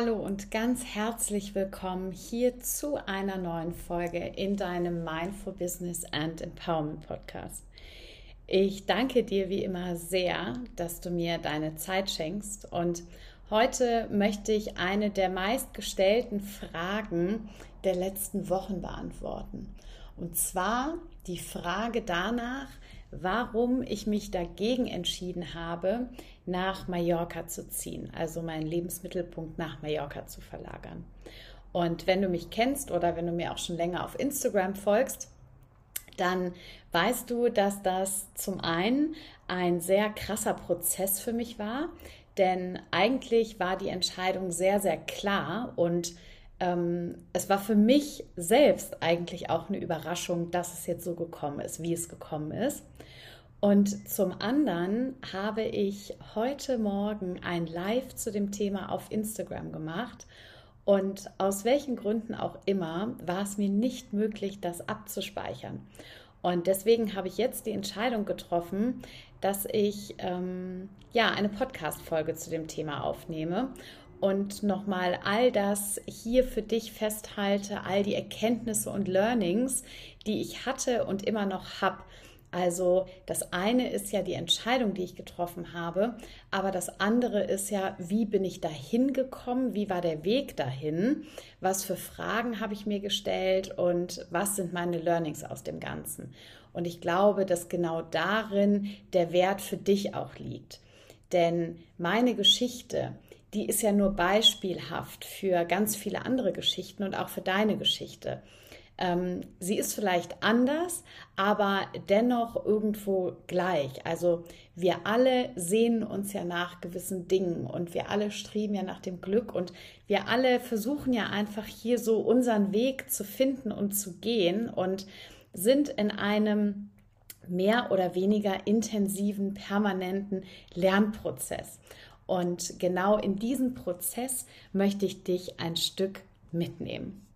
Hallo und ganz herzlich willkommen hier zu einer neuen Folge in deinem Mindful Business and Empowerment Podcast. Ich danke dir wie immer sehr, dass du mir deine Zeit schenkst und heute möchte ich eine der meistgestellten Fragen der letzten Wochen beantworten. Und zwar die Frage danach, warum ich mich dagegen entschieden habe, nach Mallorca zu ziehen, also meinen Lebensmittelpunkt nach Mallorca zu verlagern. Und wenn du mich kennst oder wenn du mir auch schon länger auf Instagram folgst, dann weißt du, dass das zum einen ein sehr krasser Prozess für mich war, denn eigentlich war die Entscheidung sehr, sehr klar und es war für mich selbst eigentlich auch eine Überraschung, dass es jetzt so gekommen ist, wie es gekommen ist. Und zum anderen habe ich heute Morgen ein Live zu dem Thema auf Instagram gemacht. Und aus welchen Gründen auch immer war es mir nicht möglich, das abzuspeichern. Und deswegen habe ich jetzt die Entscheidung getroffen, dass ich ähm, ja eine Podcast-Folge zu dem Thema aufnehme und nochmal all das hier für dich festhalte, all die Erkenntnisse und Learnings, die ich hatte und immer noch habe also das eine ist ja die Entscheidung, die ich getroffen habe, aber das andere ist ja, wie bin ich dahin gekommen, wie war der Weg dahin, was für Fragen habe ich mir gestellt und was sind meine Learnings aus dem Ganzen. Und ich glaube, dass genau darin der Wert für dich auch liegt. Denn meine Geschichte, die ist ja nur beispielhaft für ganz viele andere Geschichten und auch für deine Geschichte. Ähm, sie ist vielleicht anders, aber dennoch irgendwo gleich. Also wir alle sehen uns ja nach gewissen Dingen und wir alle streben ja nach dem Glück und wir alle versuchen ja einfach hier so unseren Weg zu finden und zu gehen und sind in einem mehr oder weniger intensiven, permanenten Lernprozess. Und genau in diesen Prozess möchte ich dich ein Stück mitnehmen.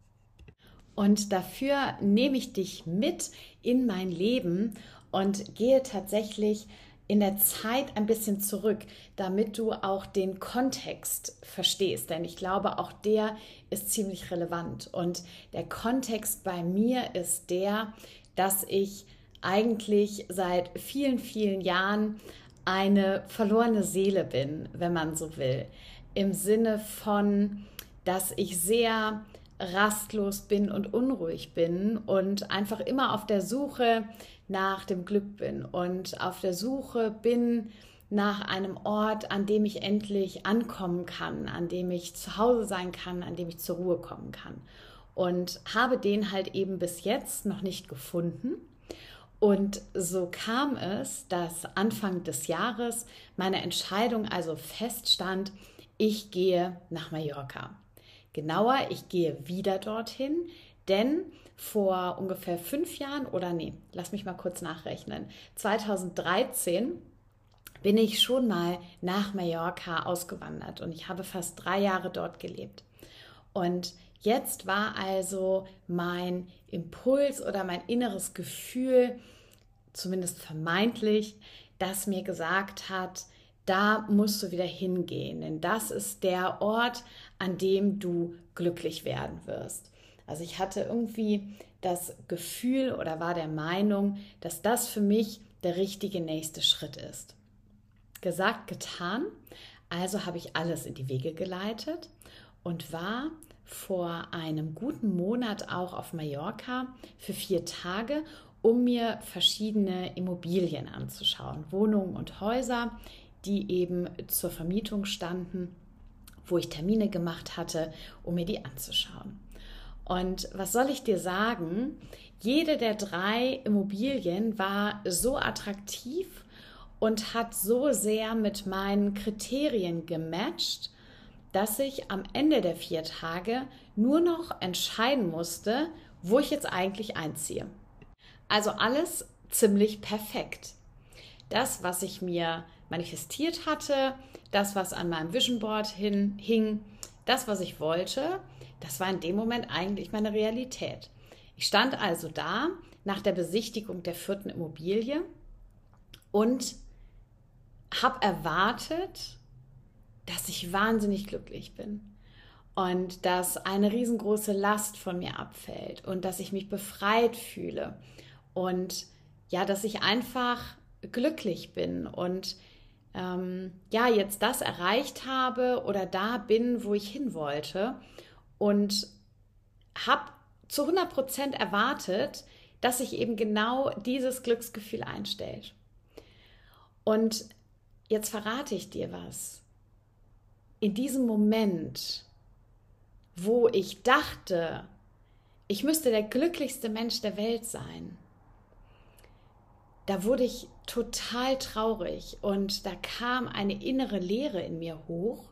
Und dafür nehme ich dich mit in mein Leben und gehe tatsächlich in der Zeit ein bisschen zurück, damit du auch den Kontext verstehst. Denn ich glaube, auch der ist ziemlich relevant. Und der Kontext bei mir ist der, dass ich eigentlich seit vielen, vielen Jahren eine verlorene Seele bin, wenn man so will. Im Sinne von, dass ich sehr rastlos bin und unruhig bin und einfach immer auf der Suche nach dem Glück bin und auf der Suche bin nach einem Ort, an dem ich endlich ankommen kann, an dem ich zu Hause sein kann, an dem ich zur Ruhe kommen kann. Und habe den halt eben bis jetzt noch nicht gefunden. Und so kam es, dass Anfang des Jahres meine Entscheidung also feststand, ich gehe nach Mallorca. Genauer, ich gehe wieder dorthin, denn vor ungefähr fünf Jahren oder nee, lass mich mal kurz nachrechnen, 2013 bin ich schon mal nach Mallorca ausgewandert und ich habe fast drei Jahre dort gelebt. Und jetzt war also mein Impuls oder mein inneres Gefühl, zumindest vermeintlich, das mir gesagt hat, da musst du wieder hingehen, denn das ist der Ort, an dem du glücklich werden wirst. Also ich hatte irgendwie das Gefühl oder war der Meinung, dass das für mich der richtige nächste Schritt ist. Gesagt, getan. Also habe ich alles in die Wege geleitet und war vor einem guten Monat auch auf Mallorca für vier Tage, um mir verschiedene Immobilien anzuschauen, Wohnungen und Häuser, die eben zur Vermietung standen, wo ich Termine gemacht hatte, um mir die anzuschauen. Und was soll ich dir sagen? Jede der drei Immobilien war so attraktiv und hat so sehr mit meinen Kriterien gematcht, dass ich am Ende der vier Tage nur noch entscheiden musste, wo ich jetzt eigentlich einziehe. Also alles ziemlich perfekt. Das, was ich mir manifestiert hatte, das, was an meinem Vision Board hin, hing, das, was ich wollte, das war in dem Moment eigentlich meine Realität. Ich stand also da nach der Besichtigung der vierten Immobilie und habe erwartet, dass ich wahnsinnig glücklich bin. und dass eine riesengroße Last von mir abfällt und dass ich mich befreit fühle und ja, dass ich einfach glücklich bin und ähm, ja, jetzt das erreicht habe oder da bin, wo ich hin wollte und habe zu 100 Prozent erwartet, dass sich eben genau dieses Glücksgefühl einstellt. Und jetzt verrate ich dir was. In diesem Moment, wo ich dachte, ich müsste der glücklichste Mensch der Welt sein, da wurde ich total traurig und da kam eine innere Leere in mir hoch,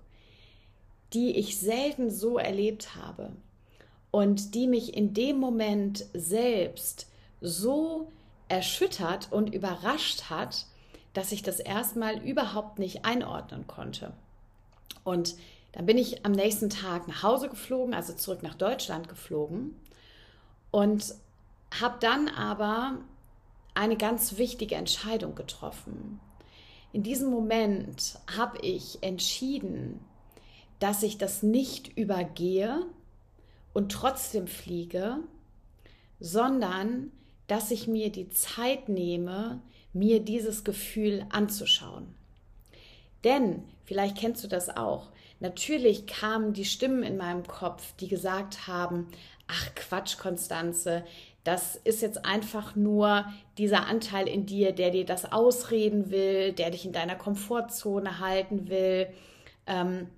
die ich selten so erlebt habe und die mich in dem Moment selbst so erschüttert und überrascht hat, dass ich das erstmal überhaupt nicht einordnen konnte. Und dann bin ich am nächsten Tag nach Hause geflogen, also zurück nach Deutschland geflogen und habe dann aber eine ganz wichtige Entscheidung getroffen. In diesem Moment habe ich entschieden, dass ich das nicht übergehe und trotzdem fliege, sondern dass ich mir die Zeit nehme, mir dieses Gefühl anzuschauen. Denn, vielleicht kennst du das auch, natürlich kamen die Stimmen in meinem Kopf, die gesagt haben, ach Quatsch, Konstanze, das ist jetzt einfach nur dieser Anteil in dir, der dir das ausreden will, der dich in deiner Komfortzone halten will. Ähm,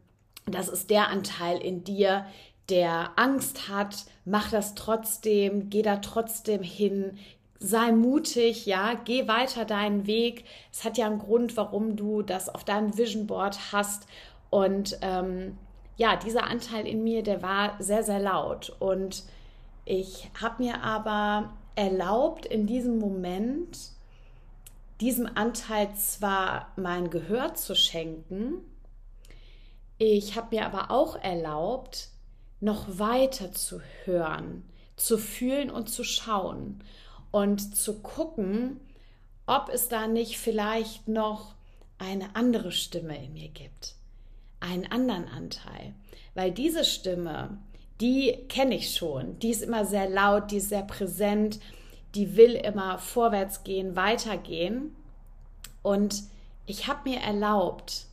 das ist der Anteil in dir, der Angst hat, mach das trotzdem, geh da trotzdem hin, sei mutig, ja, geh weiter deinen Weg. Es hat ja einen Grund, warum du das auf deinem Vision Board hast. Und ähm, ja, dieser Anteil in mir, der war sehr, sehr laut. Und ich habe mir aber erlaubt, in diesem Moment diesem Anteil zwar mein Gehör zu schenken, ich habe mir aber auch erlaubt, noch weiter zu hören, zu fühlen und zu schauen und zu gucken, ob es da nicht vielleicht noch eine andere Stimme in mir gibt, einen anderen Anteil. Weil diese Stimme, die kenne ich schon, die ist immer sehr laut, die ist sehr präsent, die will immer vorwärts gehen, weitergehen. Und ich habe mir erlaubt,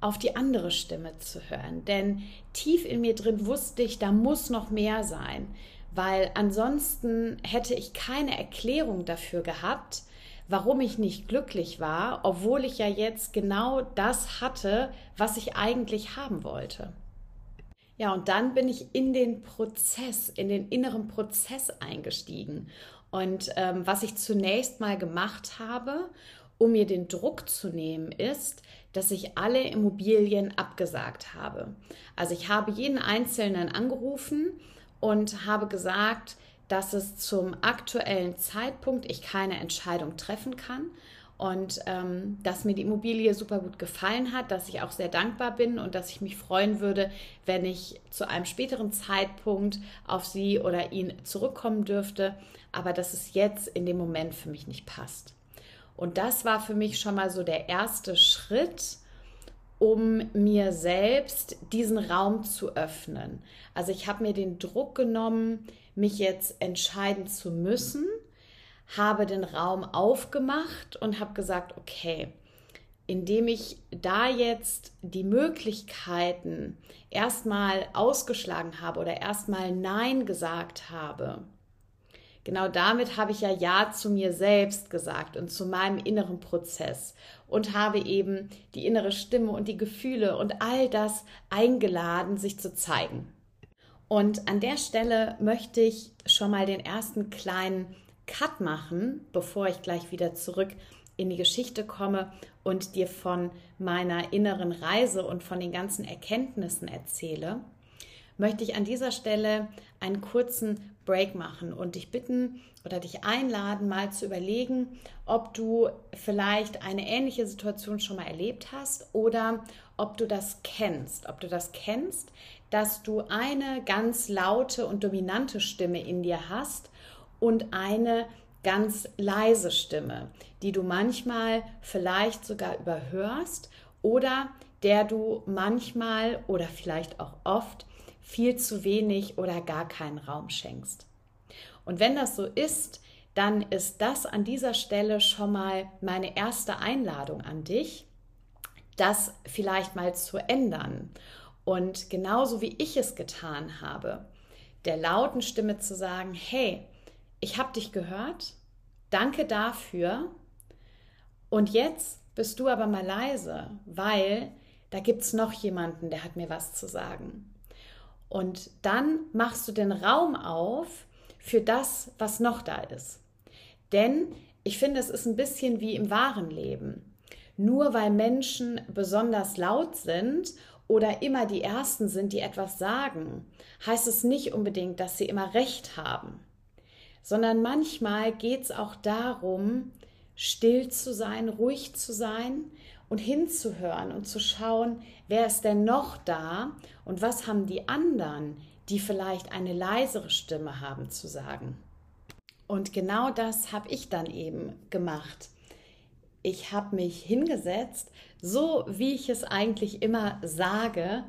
auf die andere Stimme zu hören, denn tief in mir drin wusste ich, da muss noch mehr sein weil ansonsten hätte ich keine Erklärung dafür gehabt, warum ich nicht glücklich war, obwohl ich ja jetzt genau das hatte, was ich eigentlich haben wollte. Ja, und dann bin ich in den Prozess, in den inneren Prozess eingestiegen. Und ähm, was ich zunächst mal gemacht habe, um mir den Druck zu nehmen, ist, dass ich alle Immobilien abgesagt habe. Also ich habe jeden Einzelnen angerufen und habe gesagt, dass es zum aktuellen Zeitpunkt ich keine Entscheidung treffen kann und ähm, dass mir die Immobilie super gut gefallen hat, dass ich auch sehr dankbar bin und dass ich mich freuen würde, wenn ich zu einem späteren Zeitpunkt auf sie oder ihn zurückkommen dürfte, aber dass es jetzt in dem Moment für mich nicht passt. Und das war für mich schon mal so der erste Schritt, um mir selbst diesen Raum zu öffnen. Also ich habe mir den Druck genommen, mich jetzt entscheiden zu müssen, habe den Raum aufgemacht und habe gesagt, okay, indem ich da jetzt die Möglichkeiten erstmal ausgeschlagen habe oder erstmal Nein gesagt habe, Genau damit habe ich ja Ja zu mir selbst gesagt und zu meinem inneren Prozess und habe eben die innere Stimme und die Gefühle und all das eingeladen, sich zu zeigen. Und an der Stelle möchte ich schon mal den ersten kleinen Cut machen, bevor ich gleich wieder zurück in die Geschichte komme und dir von meiner inneren Reise und von den ganzen Erkenntnissen erzähle, möchte ich an dieser Stelle einen kurzen Break machen und dich bitten oder dich einladen, mal zu überlegen, ob du vielleicht eine ähnliche Situation schon mal erlebt hast oder ob du das kennst. Ob du das kennst, dass du eine ganz laute und dominante Stimme in dir hast und eine ganz leise Stimme, die du manchmal vielleicht sogar überhörst oder der du manchmal oder vielleicht auch oft viel zu wenig oder gar keinen Raum schenkst. Und wenn das so ist, dann ist das an dieser Stelle schon mal meine erste Einladung an dich, das vielleicht mal zu ändern. Und genauso wie ich es getan habe, der lauten Stimme zu sagen, hey, ich habe dich gehört, danke dafür. Und jetzt bist du aber mal leise, weil da gibt es noch jemanden, der hat mir was zu sagen. Und dann machst du den Raum auf für das, was noch da ist. Denn ich finde, es ist ein bisschen wie im wahren Leben. Nur weil Menschen besonders laut sind oder immer die Ersten sind, die etwas sagen, heißt es nicht unbedingt, dass sie immer recht haben, sondern manchmal geht es auch darum, still zu sein, ruhig zu sein und hinzuhören und zu schauen, wer ist denn noch da und was haben die anderen, die vielleicht eine leisere Stimme haben, zu sagen. Und genau das habe ich dann eben gemacht. Ich habe mich hingesetzt, so wie ich es eigentlich immer sage,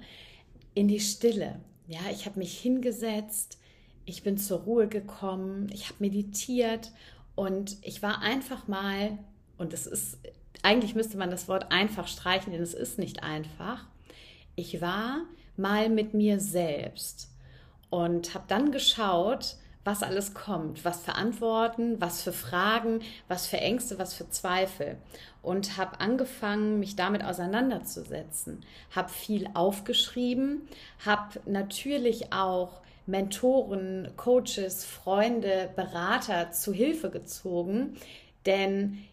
in die Stille. Ja, ich habe mich hingesetzt, ich bin zur Ruhe gekommen, ich habe meditiert und ich war einfach mal, und es ist, eigentlich müsste man das Wort einfach streichen, denn es ist nicht einfach. Ich war mal mit mir selbst und habe dann geschaut, was alles kommt, was für Antworten, was für Fragen, was für Ängste, was für Zweifel. Und habe angefangen, mich damit auseinanderzusetzen, habe viel aufgeschrieben, habe natürlich auch Mentoren, Coaches, Freunde, Berater zu Hilfe gezogen, denn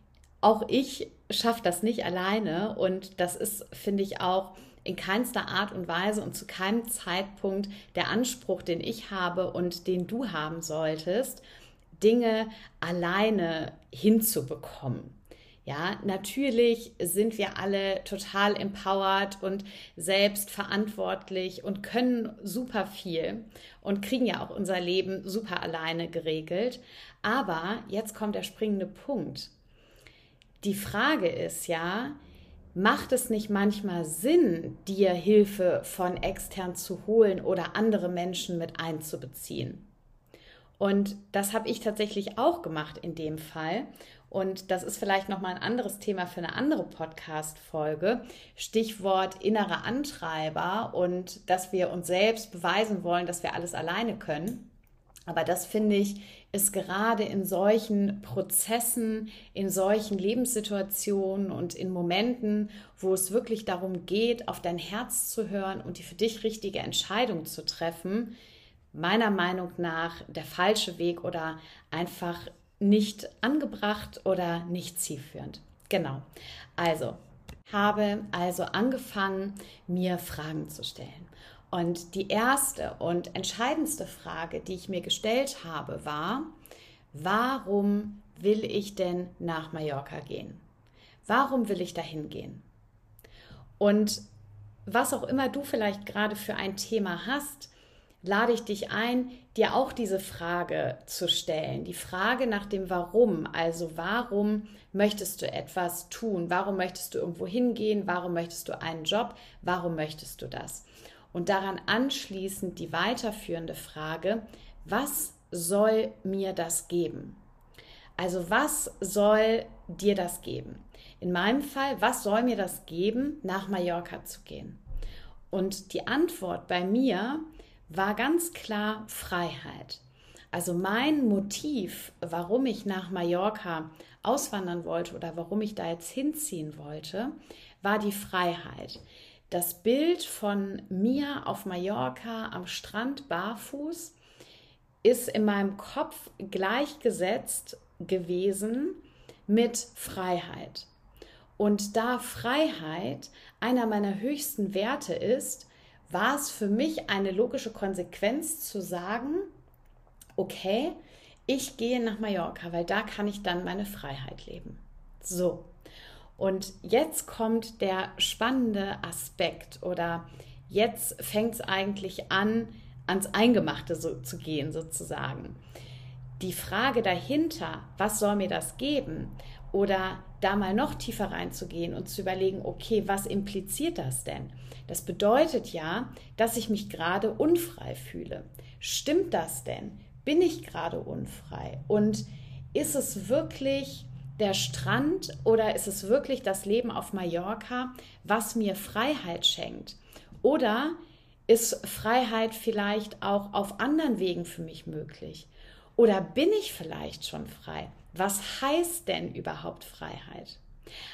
auch ich schaffe das nicht alleine und das ist, finde ich, auch in keinster Art und Weise und zu keinem Zeitpunkt der Anspruch, den ich habe und den du haben solltest, Dinge alleine hinzubekommen. Ja, natürlich sind wir alle total empowered und selbstverantwortlich und können super viel und kriegen ja auch unser Leben super alleine geregelt. Aber jetzt kommt der springende Punkt. Die Frage ist ja, macht es nicht manchmal Sinn, dir Hilfe von extern zu holen oder andere Menschen mit einzubeziehen? Und das habe ich tatsächlich auch gemacht in dem Fall. Und das ist vielleicht noch mal ein anderes Thema für eine andere Podcast-Folge. Stichwort innere Antreiber und dass wir uns selbst beweisen wollen, dass wir alles alleine können. Aber das finde ich ist gerade in solchen Prozessen, in solchen Lebenssituationen und in Momenten, wo es wirklich darum geht, auf dein Herz zu hören und die für dich richtige Entscheidung zu treffen, meiner Meinung nach der falsche Weg oder einfach nicht angebracht oder nicht zielführend. Genau. Also, habe also angefangen, mir Fragen zu stellen. Und die erste und entscheidendste Frage, die ich mir gestellt habe, war, warum will ich denn nach Mallorca gehen? Warum will ich dahin gehen? Und was auch immer du vielleicht gerade für ein Thema hast, lade ich dich ein, dir auch diese Frage zu stellen. Die Frage nach dem Warum. Also warum möchtest du etwas tun? Warum möchtest du irgendwo hingehen? Warum möchtest du einen Job? Warum möchtest du das? Und daran anschließend die weiterführende Frage, was soll mir das geben? Also was soll dir das geben? In meinem Fall, was soll mir das geben, nach Mallorca zu gehen? Und die Antwort bei mir war ganz klar Freiheit. Also mein Motiv, warum ich nach Mallorca auswandern wollte oder warum ich da jetzt hinziehen wollte, war die Freiheit das Bild von mir auf Mallorca am Strand barfuß ist in meinem Kopf gleichgesetzt gewesen mit Freiheit. Und da Freiheit einer meiner höchsten Werte ist, war es für mich eine logische Konsequenz zu sagen, okay, ich gehe nach Mallorca, weil da kann ich dann meine Freiheit leben. So, und jetzt kommt der spannende Aspekt oder jetzt fängt es eigentlich an, ans Eingemachte so, zu gehen sozusagen. Die Frage dahinter, was soll mir das geben? Oder da mal noch tiefer reinzugehen und zu überlegen, okay, was impliziert das denn? Das bedeutet ja, dass ich mich gerade unfrei fühle. Stimmt das denn? Bin ich gerade unfrei? Und ist es wirklich der Strand oder ist es wirklich das Leben auf Mallorca, was mir Freiheit schenkt? Oder ist Freiheit vielleicht auch auf anderen Wegen für mich möglich? Oder bin ich vielleicht schon frei? Was heißt denn überhaupt Freiheit?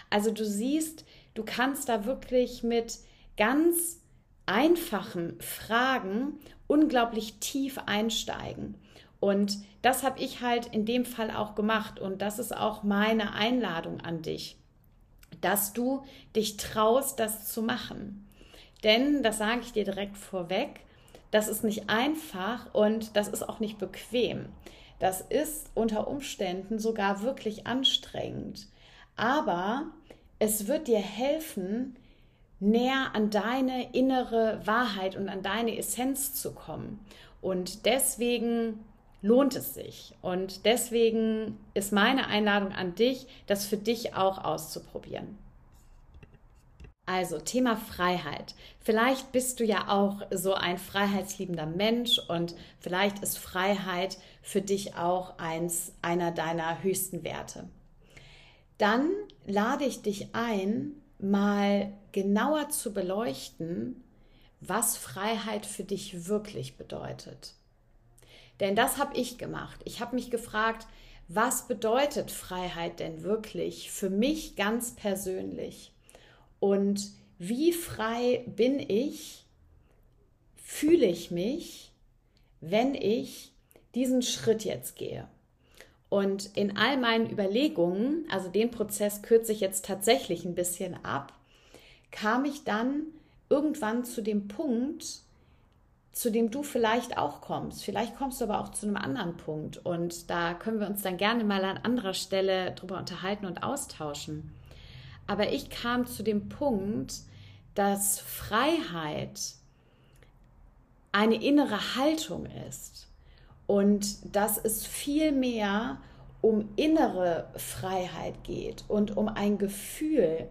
Also du siehst, du kannst da wirklich mit ganz einfachen Fragen unglaublich tief einsteigen. Und das habe ich halt in dem Fall auch gemacht. Und das ist auch meine Einladung an dich, dass du dich traust, das zu machen. Denn, das sage ich dir direkt vorweg, das ist nicht einfach und das ist auch nicht bequem. Das ist unter Umständen sogar wirklich anstrengend. Aber es wird dir helfen, näher an deine innere Wahrheit und an deine Essenz zu kommen. Und deswegen lohnt es sich. Und deswegen ist meine Einladung an dich, das für dich auch auszuprobieren. Also Thema Freiheit. Vielleicht bist du ja auch so ein freiheitsliebender Mensch und vielleicht ist Freiheit für dich auch eins einer deiner höchsten Werte. Dann lade ich dich ein, mal genauer zu beleuchten, was Freiheit für dich wirklich bedeutet. Denn das habe ich gemacht. Ich habe mich gefragt, was bedeutet Freiheit denn wirklich für mich ganz persönlich? Und wie frei bin ich, fühle ich mich, wenn ich diesen Schritt jetzt gehe? Und in all meinen Überlegungen, also den Prozess kürze ich jetzt tatsächlich ein bisschen ab, kam ich dann irgendwann zu dem Punkt, zu dem du vielleicht auch kommst. Vielleicht kommst du aber auch zu einem anderen Punkt. Und da können wir uns dann gerne mal an anderer Stelle drüber unterhalten und austauschen. Aber ich kam zu dem Punkt, dass Freiheit eine innere Haltung ist und dass es viel mehr um innere Freiheit geht und um ein Gefühl,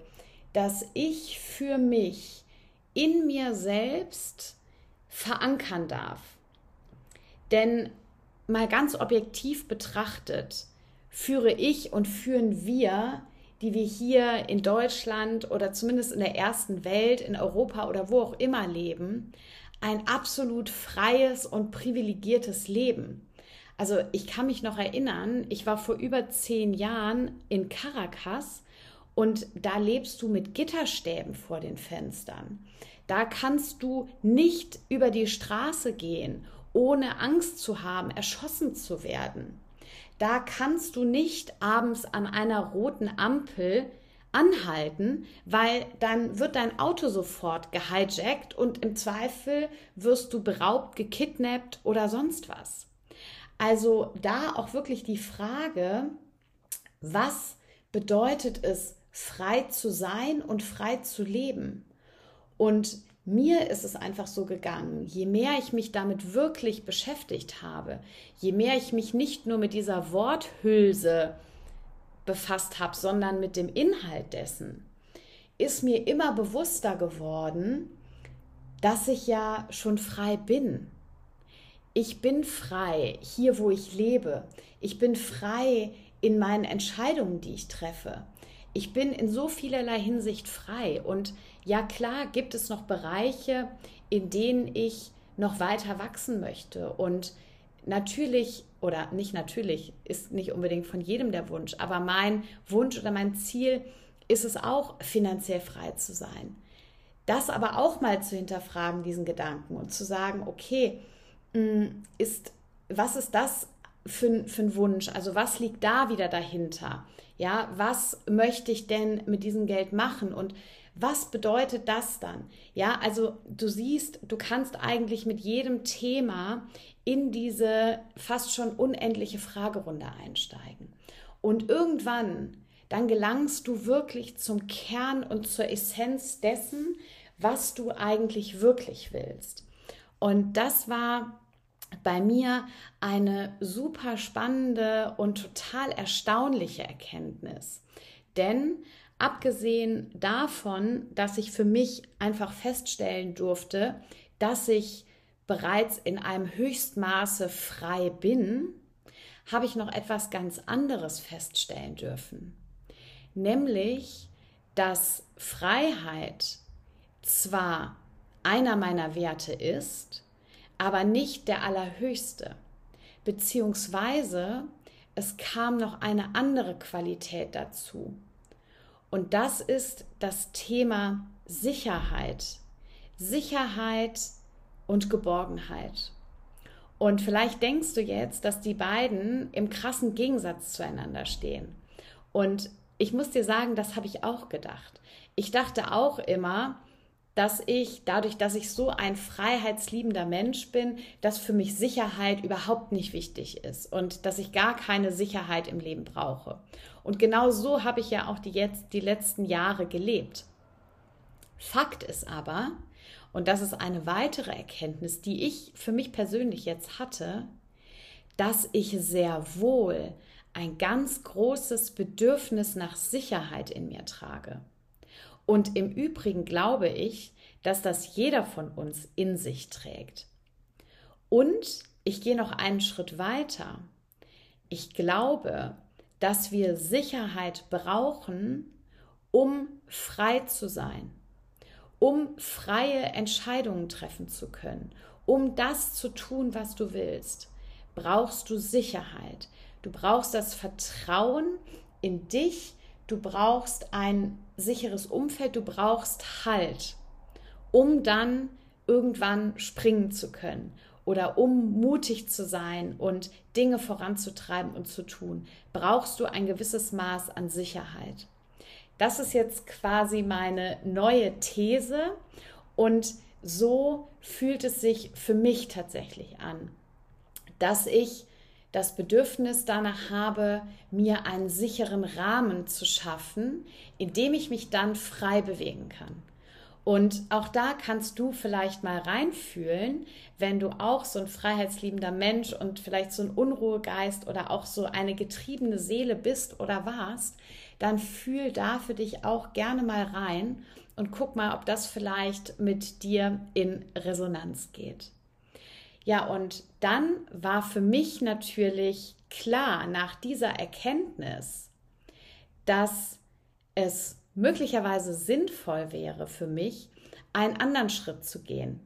dass ich für mich in mir selbst verankern darf. Denn mal ganz objektiv betrachtet, führe ich und führen wir die wir hier in Deutschland oder zumindest in der ersten Welt, in Europa oder wo auch immer leben, ein absolut freies und privilegiertes Leben. Also ich kann mich noch erinnern, ich war vor über zehn Jahren in Caracas und da lebst du mit Gitterstäben vor den Fenstern. Da kannst du nicht über die Straße gehen, ohne Angst zu haben, erschossen zu werden. Da kannst du nicht abends an einer roten Ampel anhalten, weil dann wird dein Auto sofort gehijackt und im Zweifel wirst du beraubt, gekidnappt oder sonst was. Also da auch wirklich die Frage, was bedeutet es, frei zu sein und frei zu leben? Und mir ist es einfach so gegangen, je mehr ich mich damit wirklich beschäftigt habe, je mehr ich mich nicht nur mit dieser Worthülse befasst habe, sondern mit dem Inhalt dessen, ist mir immer bewusster geworden, dass ich ja schon frei bin. Ich bin frei hier, wo ich lebe. Ich bin frei in meinen Entscheidungen, die ich treffe. Ich bin in so vielerlei Hinsicht frei und ja klar gibt es noch Bereiche, in denen ich noch weiter wachsen möchte. Und natürlich, oder nicht natürlich, ist nicht unbedingt von jedem der Wunsch, aber mein Wunsch oder mein Ziel ist es auch, finanziell frei zu sein. Das aber auch mal zu hinterfragen, diesen Gedanken und zu sagen, okay, mm, ist, was ist das für, für ein Wunsch? Also was liegt da wieder dahinter? Ja, was möchte ich denn mit diesem Geld machen? Und was bedeutet das dann? Ja, also du siehst, du kannst eigentlich mit jedem Thema in diese fast schon unendliche Fragerunde einsteigen. Und irgendwann, dann gelangst du wirklich zum Kern und zur Essenz dessen, was du eigentlich wirklich willst. Und das war bei mir eine super spannende und total erstaunliche Erkenntnis. Denn Abgesehen davon, dass ich für mich einfach feststellen durfte, dass ich bereits in einem Höchstmaße frei bin, habe ich noch etwas ganz anderes feststellen dürfen. Nämlich, dass Freiheit zwar einer meiner Werte ist, aber nicht der allerhöchste. Beziehungsweise es kam noch eine andere Qualität dazu. Und das ist das Thema Sicherheit. Sicherheit und Geborgenheit. Und vielleicht denkst du jetzt, dass die beiden im krassen Gegensatz zueinander stehen. Und ich muss dir sagen, das habe ich auch gedacht. Ich dachte auch immer, dass ich, dadurch, dass ich so ein freiheitsliebender Mensch bin, dass für mich Sicherheit überhaupt nicht wichtig ist und dass ich gar keine Sicherheit im Leben brauche. Und genau so habe ich ja auch die, jetzt, die letzten Jahre gelebt. Fakt ist aber, und das ist eine weitere Erkenntnis, die ich für mich persönlich jetzt hatte, dass ich sehr wohl ein ganz großes Bedürfnis nach Sicherheit in mir trage. Und im Übrigen glaube ich, dass das jeder von uns in sich trägt. Und ich gehe noch einen Schritt weiter. Ich glaube, dass wir Sicherheit brauchen, um frei zu sein um freie Entscheidungen treffen zu können, um das zu tun, was du willst, brauchst du Sicherheit. Du brauchst das Vertrauen in dich, du brauchst ein sicheres Umfeld, du brauchst Halt, um dann irgendwann springen zu können oder um mutig zu sein und Dinge voranzutreiben und zu tun, brauchst du ein gewisses Maß an Sicherheit. Das ist jetzt quasi meine neue These und so fühlt es sich für mich tatsächlich an, dass ich das Bedürfnis danach habe, mir einen sicheren Rahmen zu schaffen, in dem ich mich dann frei bewegen kann. Und auch da kannst du vielleicht mal reinfühlen, wenn du auch so ein freiheitsliebender Mensch und vielleicht so ein Unruhegeist oder auch so eine getriebene Seele bist oder warst, dann fühl da für dich auch gerne mal rein und guck mal, ob das vielleicht mit dir in Resonanz geht. Ja, und dann war für mich natürlich klar nach dieser Erkenntnis, dass es möglicherweise sinnvoll wäre für mich, einen anderen Schritt zu gehen.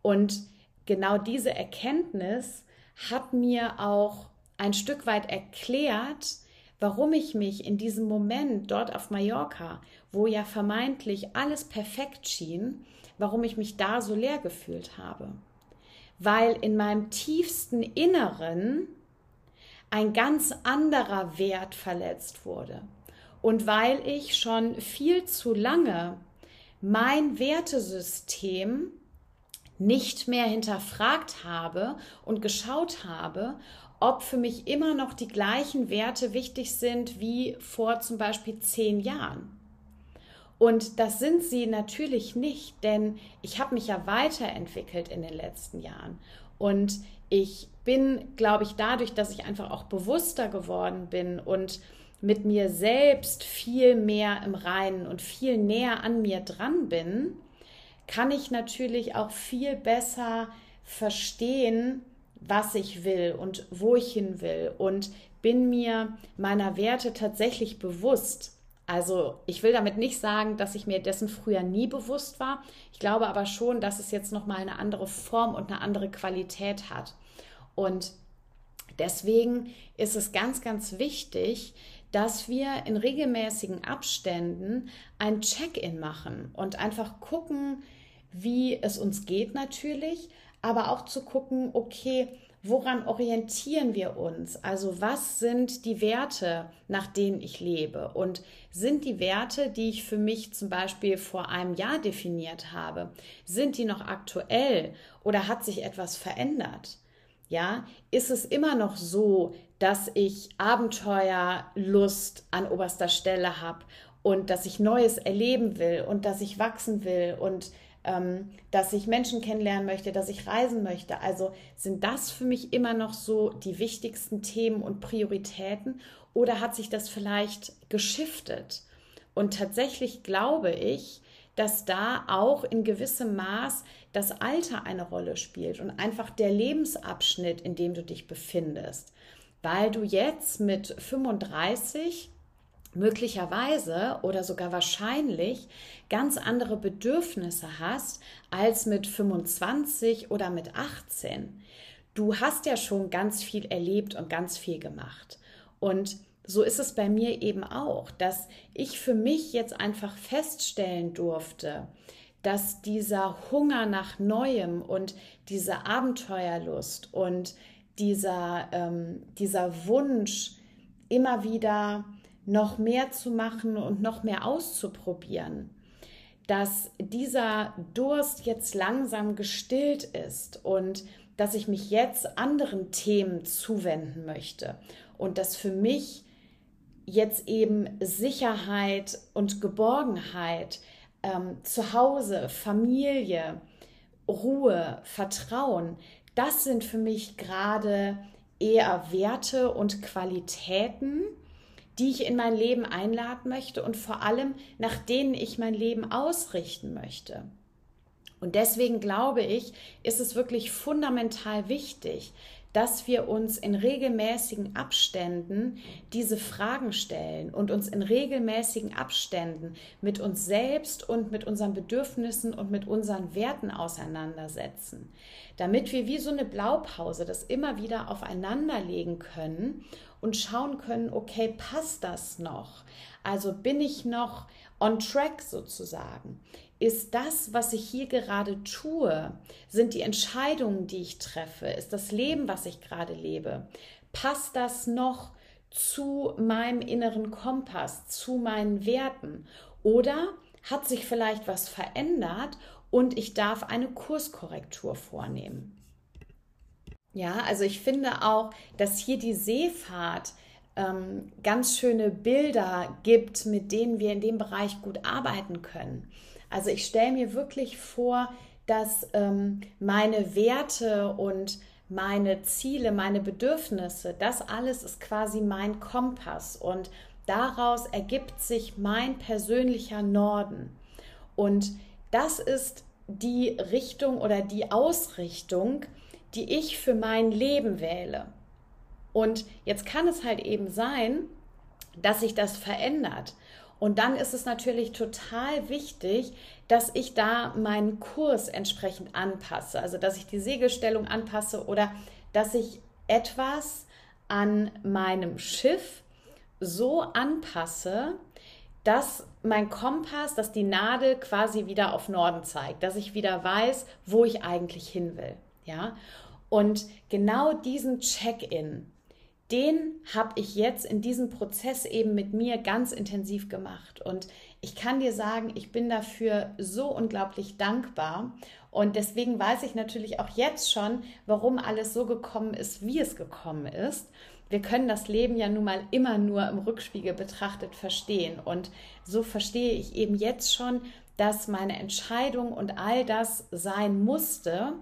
Und genau diese Erkenntnis hat mir auch ein Stück weit erklärt, warum ich mich in diesem Moment dort auf Mallorca, wo ja vermeintlich alles perfekt schien, warum ich mich da so leer gefühlt habe. Weil in meinem tiefsten Inneren ein ganz anderer Wert verletzt wurde. Und weil ich schon viel zu lange mein Wertesystem nicht mehr hinterfragt habe und geschaut habe, ob für mich immer noch die gleichen Werte wichtig sind wie vor zum Beispiel zehn Jahren. Und das sind sie natürlich nicht, denn ich habe mich ja weiterentwickelt in den letzten Jahren. Und ich bin, glaube ich, dadurch, dass ich einfach auch bewusster geworden bin und mit mir selbst viel mehr im Reinen und viel näher an mir dran bin, kann ich natürlich auch viel besser verstehen, was ich will und wo ich hin will und bin mir meiner Werte tatsächlich bewusst. Also ich will damit nicht sagen, dass ich mir dessen früher nie bewusst war. Ich glaube aber schon, dass es jetzt noch mal eine andere Form und eine andere Qualität hat. Und deswegen ist es ganz, ganz wichtig, dass wir in regelmäßigen Abständen ein Check-in machen und einfach gucken, wie es uns geht natürlich, aber auch zu gucken, okay, woran orientieren wir uns? Also was sind die Werte, nach denen ich lebe? Und sind die Werte, die ich für mich zum Beispiel vor einem Jahr definiert habe, sind die noch aktuell oder hat sich etwas verändert? Ja, ist es immer noch so, dass ich Abenteuerlust an oberster Stelle habe und dass ich Neues erleben will und dass ich wachsen will und dass ich Menschen kennenlernen möchte, dass ich reisen möchte. Also sind das für mich immer noch so die wichtigsten Themen und Prioritäten oder hat sich das vielleicht geschiftet? Und tatsächlich glaube ich, dass da auch in gewissem Maß das Alter eine Rolle spielt und einfach der Lebensabschnitt, in dem du dich befindest. Weil du jetzt mit 35 möglicherweise oder sogar wahrscheinlich ganz andere Bedürfnisse hast als mit 25 oder mit 18. Du hast ja schon ganz viel erlebt und ganz viel gemacht. Und so ist es bei mir eben auch, dass ich für mich jetzt einfach feststellen durfte, dass dieser Hunger nach Neuem und diese Abenteuerlust und dieser, ähm, dieser Wunsch, immer wieder noch mehr zu machen und noch mehr auszuprobieren, dass dieser Durst jetzt langsam gestillt ist und dass ich mich jetzt anderen Themen zuwenden möchte und dass für mich jetzt eben Sicherheit und Geborgenheit, ähm, Zuhause, Familie, Ruhe, Vertrauen, das sind für mich gerade eher Werte und Qualitäten, die ich in mein Leben einladen möchte und vor allem nach denen ich mein Leben ausrichten möchte. Und deswegen glaube ich, ist es wirklich fundamental wichtig, dass wir uns in regelmäßigen Abständen diese Fragen stellen und uns in regelmäßigen Abständen mit uns selbst und mit unseren Bedürfnissen und mit unseren Werten auseinandersetzen, damit wir wie so eine Blaupause das immer wieder aufeinander legen können und schauen können, okay, passt das noch? Also bin ich noch on track sozusagen? Ist das, was ich hier gerade tue, sind die Entscheidungen, die ich treffe, ist das Leben, was ich gerade lebe, passt das noch zu meinem inneren Kompass, zu meinen Werten? Oder hat sich vielleicht was verändert und ich darf eine Kurskorrektur vornehmen? Ja, also ich finde auch, dass hier die Seefahrt ähm, ganz schöne Bilder gibt, mit denen wir in dem Bereich gut arbeiten können. Also ich stelle mir wirklich vor, dass ähm, meine Werte und meine Ziele, meine Bedürfnisse, das alles ist quasi mein Kompass und daraus ergibt sich mein persönlicher Norden. Und das ist die Richtung oder die Ausrichtung, die ich für mein Leben wähle. Und jetzt kann es halt eben sein, dass sich das verändert. Und dann ist es natürlich total wichtig, dass ich da meinen Kurs entsprechend anpasse. Also dass ich die Segelstellung anpasse oder dass ich etwas an meinem Schiff so anpasse, dass mein Kompass, dass die Nadel quasi wieder auf Norden zeigt, dass ich wieder weiß, wo ich eigentlich hin will. Ja? Und genau diesen Check-in, den habe ich jetzt in diesem Prozess eben mit mir ganz intensiv gemacht. Und ich kann dir sagen, ich bin dafür so unglaublich dankbar. Und deswegen weiß ich natürlich auch jetzt schon, warum alles so gekommen ist, wie es gekommen ist. Wir können das Leben ja nun mal immer nur im Rückspiegel betrachtet verstehen. Und so verstehe ich eben jetzt schon, dass meine Entscheidung und all das sein musste,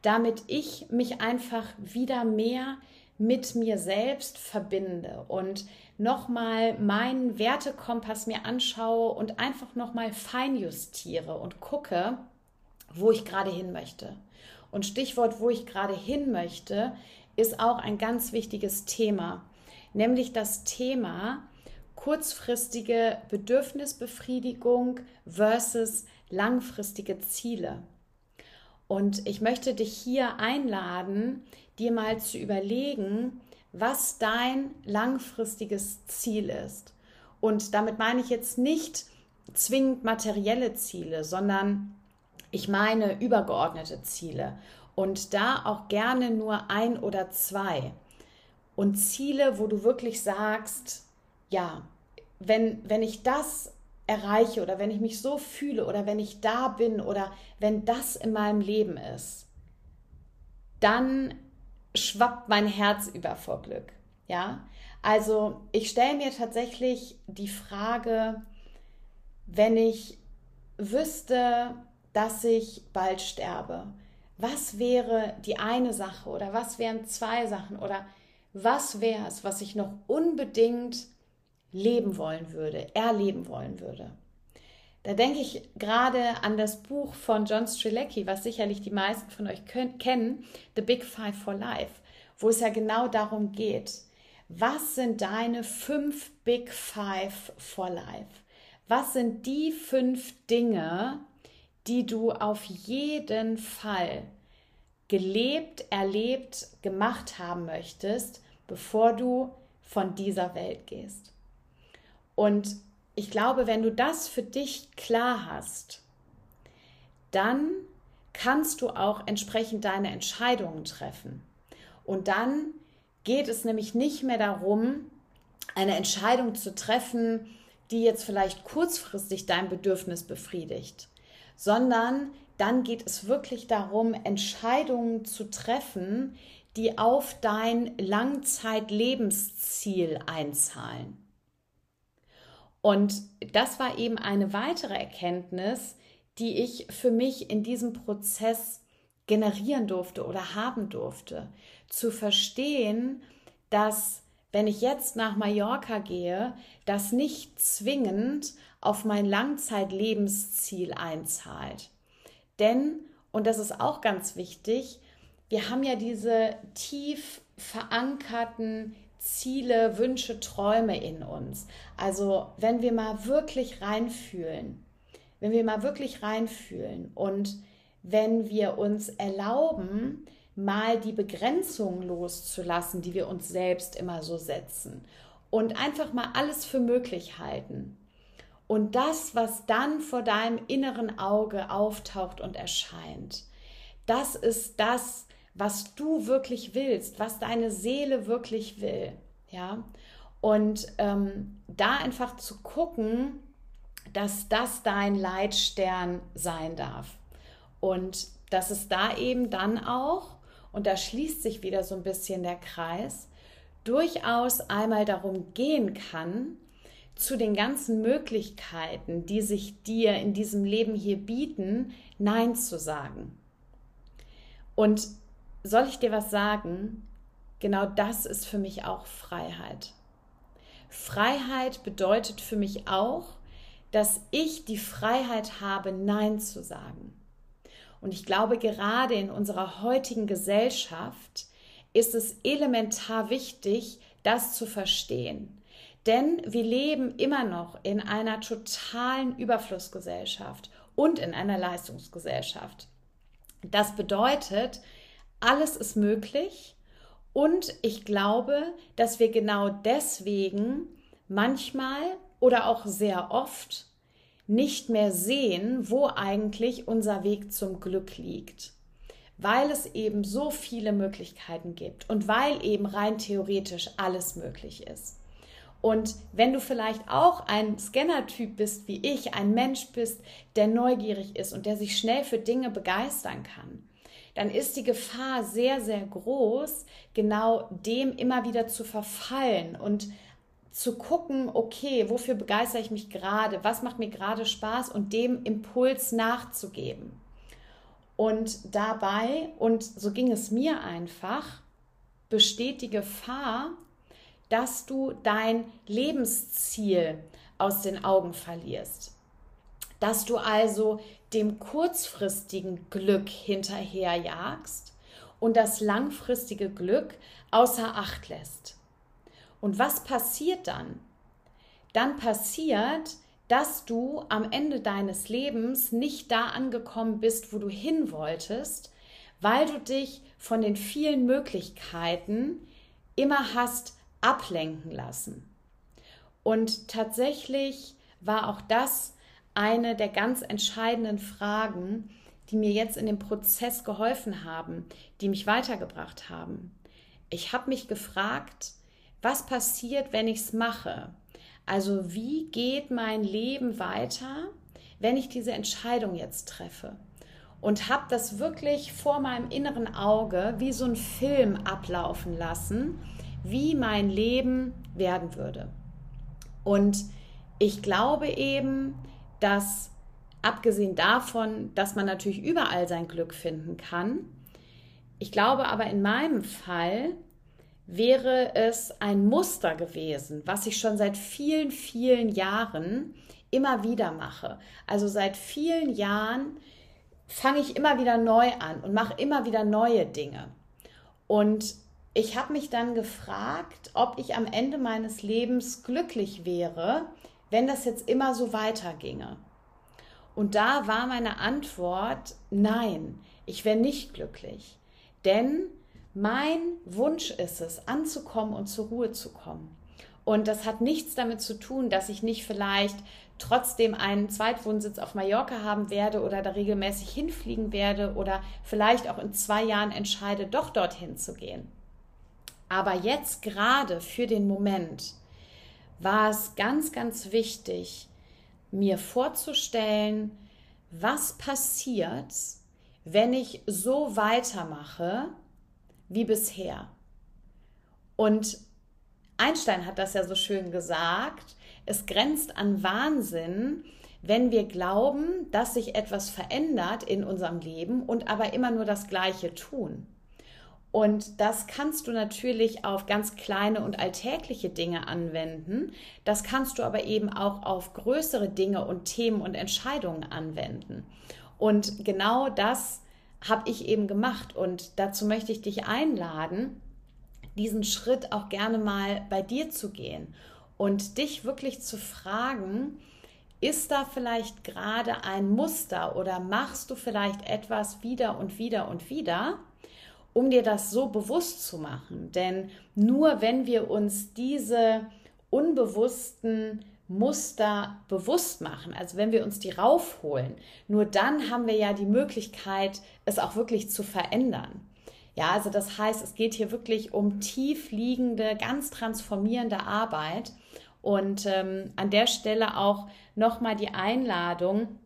damit ich mich einfach wieder mehr mit mir selbst verbinde und nochmal meinen Wertekompass mir anschaue und einfach nochmal feinjustiere und gucke, wo ich gerade hin möchte. Und Stichwort, wo ich gerade hin möchte, ist auch ein ganz wichtiges Thema, nämlich das Thema kurzfristige Bedürfnisbefriedigung versus langfristige Ziele. Und ich möchte dich hier einladen, dir mal zu überlegen, was dein langfristiges Ziel ist. Und damit meine ich jetzt nicht zwingend materielle Ziele, sondern ich meine übergeordnete Ziele. Und da auch gerne nur ein oder zwei. Und Ziele, wo du wirklich sagst, ja, wenn, wenn ich das erreiche oder wenn ich mich so fühle oder wenn ich da bin oder wenn das in meinem Leben ist, dann schwappt mein Herz über vor Glück. Ja, also ich stelle mir tatsächlich die Frage, wenn ich wüsste, dass ich bald sterbe, was wäre die eine Sache oder was wären zwei Sachen oder was wäre es, was ich noch unbedingt leben wollen würde, erleben wollen würde. Da denke ich gerade an das Buch von John Strilecki, was sicherlich die meisten von euch kennen, The Big Five for Life, wo es ja genau darum geht, was sind deine fünf Big Five for Life? Was sind die fünf Dinge, die du auf jeden Fall gelebt, erlebt, gemacht haben möchtest, bevor du von dieser Welt gehst? Und ich glaube, wenn du das für dich klar hast, dann kannst du auch entsprechend deine Entscheidungen treffen. Und dann geht es nämlich nicht mehr darum, eine Entscheidung zu treffen, die jetzt vielleicht kurzfristig dein Bedürfnis befriedigt, sondern dann geht es wirklich darum, Entscheidungen zu treffen, die auf dein Langzeitlebensziel einzahlen. Und das war eben eine weitere Erkenntnis, die ich für mich in diesem Prozess generieren durfte oder haben durfte. Zu verstehen, dass wenn ich jetzt nach Mallorca gehe, das nicht zwingend auf mein Langzeitlebensziel einzahlt. Denn, und das ist auch ganz wichtig, wir haben ja diese tief verankerten Ziele, Wünsche, Träume in uns. Also wenn wir mal wirklich reinfühlen, wenn wir mal wirklich reinfühlen und wenn wir uns erlauben, mal die Begrenzungen loszulassen, die wir uns selbst immer so setzen und einfach mal alles für möglich halten. Und das, was dann vor deinem inneren Auge auftaucht und erscheint, das ist das, was du wirklich willst, was deine Seele wirklich will. Ja, und ähm, da einfach zu gucken, dass das dein Leitstern sein darf. Und dass es da eben dann auch, und da schließt sich wieder so ein bisschen der Kreis, durchaus einmal darum gehen kann, zu den ganzen Möglichkeiten, die sich dir in diesem Leben hier bieten, Nein zu sagen. Und soll ich dir was sagen? Genau das ist für mich auch Freiheit. Freiheit bedeutet für mich auch, dass ich die Freiheit habe, Nein zu sagen. Und ich glaube, gerade in unserer heutigen Gesellschaft ist es elementar wichtig, das zu verstehen. Denn wir leben immer noch in einer totalen Überflussgesellschaft und in einer Leistungsgesellschaft. Das bedeutet, alles ist möglich und ich glaube, dass wir genau deswegen manchmal oder auch sehr oft nicht mehr sehen, wo eigentlich unser Weg zum Glück liegt, weil es eben so viele Möglichkeiten gibt und weil eben rein theoretisch alles möglich ist. Und wenn du vielleicht auch ein Scanner-Typ bist wie ich, ein Mensch bist, der neugierig ist und der sich schnell für Dinge begeistern kann, dann ist die Gefahr sehr, sehr groß, genau dem immer wieder zu verfallen und zu gucken, okay, wofür begeistere ich mich gerade, was macht mir gerade Spaß und dem Impuls nachzugeben. Und dabei, und so ging es mir einfach, besteht die Gefahr, dass du dein Lebensziel aus den Augen verlierst. Dass du also dem kurzfristigen Glück hinterherjagst und das langfristige Glück außer Acht lässt. Und was passiert dann? Dann passiert, dass du am Ende deines Lebens nicht da angekommen bist, wo du hin wolltest, weil du dich von den vielen Möglichkeiten immer hast ablenken lassen. Und tatsächlich war auch das eine der ganz entscheidenden Fragen, die mir jetzt in dem Prozess geholfen haben, die mich weitergebracht haben. Ich habe mich gefragt, was passiert, wenn ich es mache? Also wie geht mein Leben weiter, wenn ich diese Entscheidung jetzt treffe? Und habe das wirklich vor meinem inneren Auge wie so ein Film ablaufen lassen, wie mein Leben werden würde. Und ich glaube eben, dass abgesehen davon, dass man natürlich überall sein Glück finden kann, ich glaube aber in meinem Fall, wäre es ein Muster gewesen, was ich schon seit vielen, vielen Jahren immer wieder mache. Also seit vielen Jahren fange ich immer wieder neu an und mache immer wieder neue Dinge. Und ich habe mich dann gefragt, ob ich am Ende meines Lebens glücklich wäre, wenn das jetzt immer so weiterginge. Und da war meine Antwort, nein, ich wäre nicht glücklich. Denn mein Wunsch ist es, anzukommen und zur Ruhe zu kommen. Und das hat nichts damit zu tun, dass ich nicht vielleicht trotzdem einen Zweitwohnsitz auf Mallorca haben werde oder da regelmäßig hinfliegen werde oder vielleicht auch in zwei Jahren entscheide, doch dorthin zu gehen. Aber jetzt gerade für den Moment war es ganz, ganz wichtig, mir vorzustellen, was passiert, wenn ich so weitermache wie bisher. Und Einstein hat das ja so schön gesagt, es grenzt an Wahnsinn, wenn wir glauben, dass sich etwas verändert in unserem Leben und aber immer nur das Gleiche tun. Und das kannst du natürlich auf ganz kleine und alltägliche Dinge anwenden. Das kannst du aber eben auch auf größere Dinge und Themen und Entscheidungen anwenden. Und genau das habe ich eben gemacht. Und dazu möchte ich dich einladen, diesen Schritt auch gerne mal bei dir zu gehen und dich wirklich zu fragen, ist da vielleicht gerade ein Muster oder machst du vielleicht etwas wieder und wieder und wieder, um dir das so bewusst zu machen? Denn nur wenn wir uns diese unbewussten Muster bewusst machen, also wenn wir uns die raufholen, nur dann haben wir ja die Möglichkeit, es auch wirklich zu verändern. Ja, also das heißt, es geht hier wirklich um tief liegende, ganz transformierende Arbeit. Und ähm, an der Stelle auch nochmal die Einladung,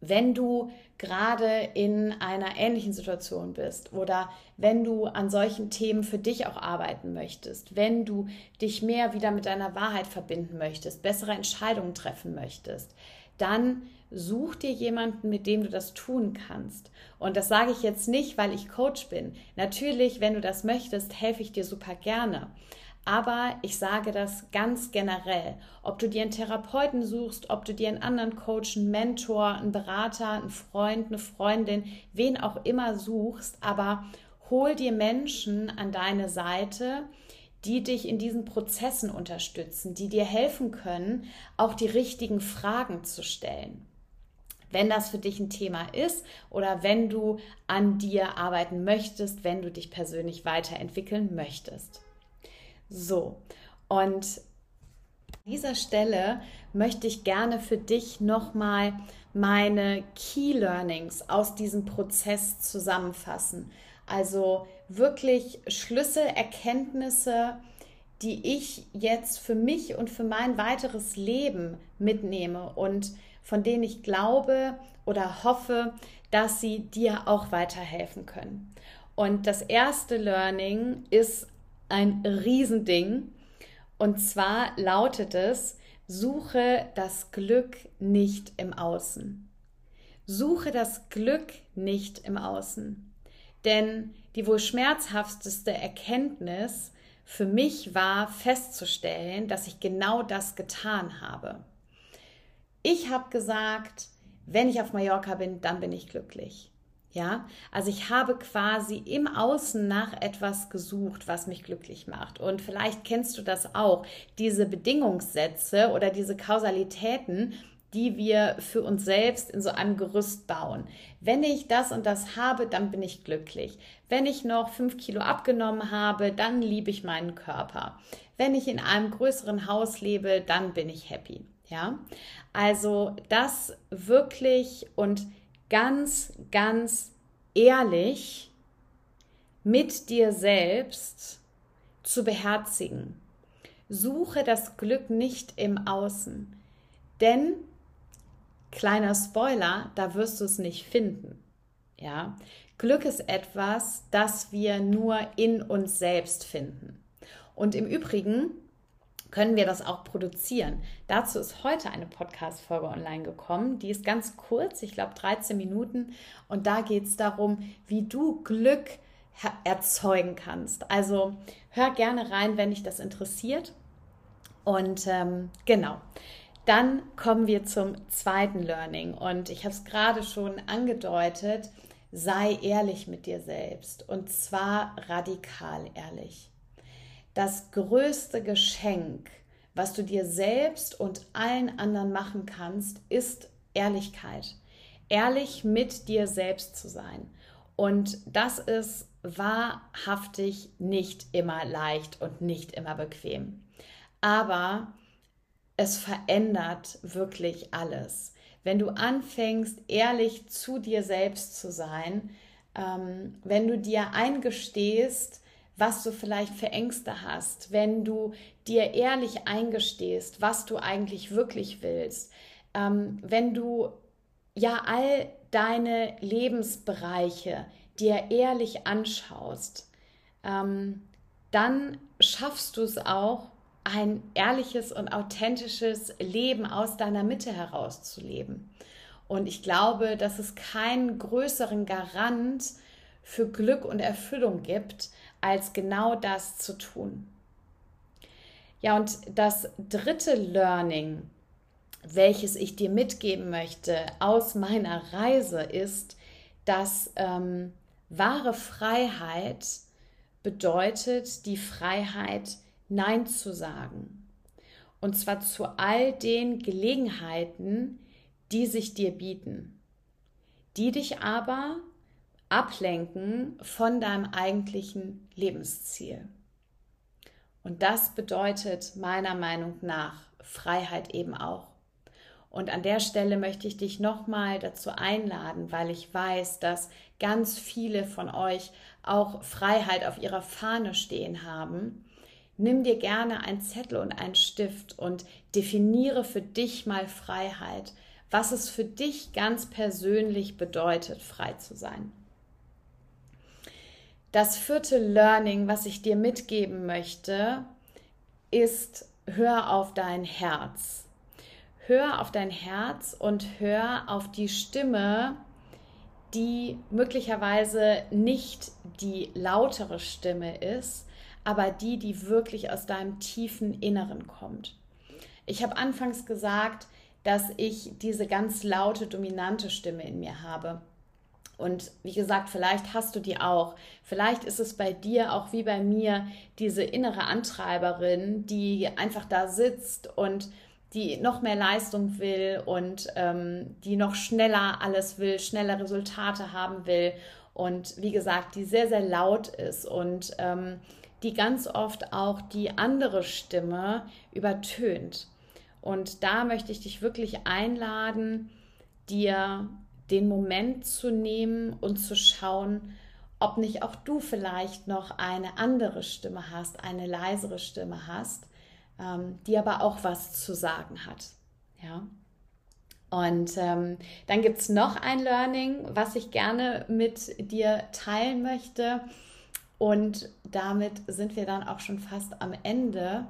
wenn du gerade in einer ähnlichen Situation bist oder wenn du an solchen Themen für dich auch arbeiten möchtest, wenn du dich mehr wieder mit deiner Wahrheit verbinden möchtest, bessere Entscheidungen treffen möchtest, dann such dir jemanden, mit dem du das tun kannst. Und das sage ich jetzt nicht, weil ich Coach bin. Natürlich, wenn du das möchtest, helfe ich dir super gerne. Aber ich sage das ganz generell. Ob du dir einen Therapeuten suchst, ob du dir einen anderen Coach, einen Mentor, einen Berater, einen Freund, eine Freundin, wen auch immer suchst, aber hol dir Menschen an deine Seite, die dich in diesen Prozessen unterstützen, die dir helfen können, auch die richtigen Fragen zu stellen. Wenn das für dich ein Thema ist oder wenn du an dir arbeiten möchtest, wenn du dich persönlich weiterentwickeln möchtest. So, und an dieser Stelle möchte ich gerne für dich nochmal meine Key Learnings aus diesem Prozess zusammenfassen. Also wirklich Schlüsselerkenntnisse, die ich jetzt für mich und für mein weiteres Leben mitnehme und von denen ich glaube oder hoffe, dass sie dir auch weiterhelfen können. Und das erste Learning ist ein Riesending. Und zwar lautet es, suche das Glück nicht im Außen. Suche das Glück nicht im Außen. Denn die wohl schmerzhafteste Erkenntnis für mich war festzustellen, dass ich genau das getan habe. Ich habe gesagt, wenn ich auf Mallorca bin, dann bin ich glücklich. Ja, also ich habe quasi im Außen nach etwas gesucht, was mich glücklich macht. Und vielleicht kennst du das auch, diese Bedingungssätze oder diese Kausalitäten, die wir für uns selbst in so einem Gerüst bauen. Wenn ich das und das habe, dann bin ich glücklich. Wenn ich noch fünf Kilo abgenommen habe, dann liebe ich meinen Körper. Wenn ich in einem größeren Haus lebe, dann bin ich happy. Ja, also das wirklich und ganz, ganz ehrlich mit dir selbst zu beherzigen. Suche das Glück nicht im Außen, denn kleiner Spoiler, da wirst du es nicht finden. Ja, Glück ist etwas, das wir nur in uns selbst finden. Und im Übrigen können wir das auch produzieren. Dazu ist heute eine Podcast-Folge online gekommen. Die ist ganz kurz, ich glaube 13 Minuten. Und da geht es darum, wie du Glück erzeugen kannst. Also hör gerne rein, wenn dich das interessiert. Und ähm, genau, dann kommen wir zum zweiten Learning. Und ich habe es gerade schon angedeutet, sei ehrlich mit dir selbst. Und zwar radikal ehrlich. Das größte Geschenk, was du dir selbst und allen anderen machen kannst, ist Ehrlichkeit. Ehrlich mit dir selbst zu sein. Und das ist wahrhaftig nicht immer leicht und nicht immer bequem. Aber es verändert wirklich alles. Wenn du anfängst, ehrlich zu dir selbst zu sein, ähm, wenn du dir eingestehst, was du vielleicht für Ängste hast, wenn du dir ehrlich eingestehst, was du eigentlich wirklich willst, ähm, wenn du ja all deine Lebensbereiche dir ehrlich anschaust, ähm, dann schaffst du es auch, ein ehrliches und authentisches Leben aus deiner Mitte heraus zu leben. Und ich glaube, dass es keinen größeren Garant für Glück und Erfüllung gibt, als genau das zu tun. Ja, und das dritte Learning, welches ich dir mitgeben möchte aus meiner Reise, ist, dass ähm, wahre Freiheit bedeutet die Freiheit, Nein zu sagen. Und zwar zu all den Gelegenheiten, die sich dir bieten, die dich aber ablenken von deinem eigentlichen Lebensziel. Und das bedeutet meiner Meinung nach Freiheit eben auch. Und an der Stelle möchte ich dich nochmal dazu einladen, weil ich weiß, dass ganz viele von euch auch Freiheit auf ihrer Fahne stehen haben. Nimm dir gerne einen Zettel und einen Stift und definiere für dich mal Freiheit, was es für dich ganz persönlich bedeutet, frei zu sein. Das vierte Learning, was ich dir mitgeben möchte, ist, hör auf dein Herz. Hör auf dein Herz und hör auf die Stimme, die möglicherweise nicht die lautere Stimme ist, aber die, die wirklich aus deinem tiefen Inneren kommt. Ich habe anfangs gesagt, dass ich diese ganz laute, dominante Stimme in mir habe. Und wie gesagt, vielleicht hast du die auch. Vielleicht ist es bei dir auch wie bei mir diese innere Antreiberin, die einfach da sitzt und die noch mehr Leistung will und ähm, die noch schneller alles will, schneller Resultate haben will und wie gesagt, die sehr, sehr laut ist und ähm, die ganz oft auch die andere Stimme übertönt. Und da möchte ich dich wirklich einladen, dir den Moment zu nehmen und zu schauen, ob nicht auch du vielleicht noch eine andere Stimme hast, eine leisere Stimme hast, ähm, die aber auch was zu sagen hat. Ja. Und ähm, dann gibt es noch ein Learning, was ich gerne mit dir teilen möchte. Und damit sind wir dann auch schon fast am Ende.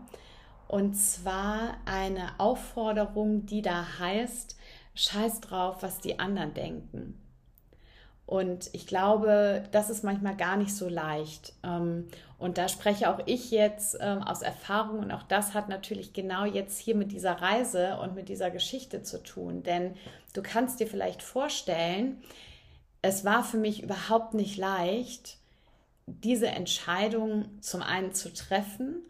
Und zwar eine Aufforderung, die da heißt, scheiß drauf, was die anderen denken. Und ich glaube, das ist manchmal gar nicht so leicht. Ähm, und da spreche auch ich jetzt ähm, aus Erfahrung und auch das hat natürlich genau jetzt hier mit dieser Reise und mit dieser Geschichte zu tun. Denn du kannst dir vielleicht vorstellen, es war für mich überhaupt nicht leicht, diese Entscheidung zum einen zu treffen,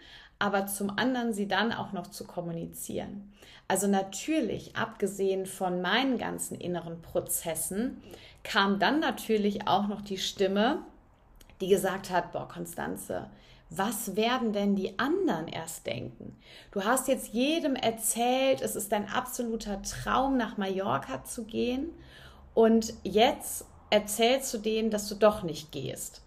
aber zum anderen sie dann auch noch zu kommunizieren. Also natürlich, abgesehen von meinen ganzen inneren Prozessen, kam dann natürlich auch noch die Stimme, die gesagt hat, boah, Konstanze, was werden denn die anderen erst denken? Du hast jetzt jedem erzählt, es ist dein absoluter Traum, nach Mallorca zu gehen und jetzt erzählst du denen, dass du doch nicht gehst.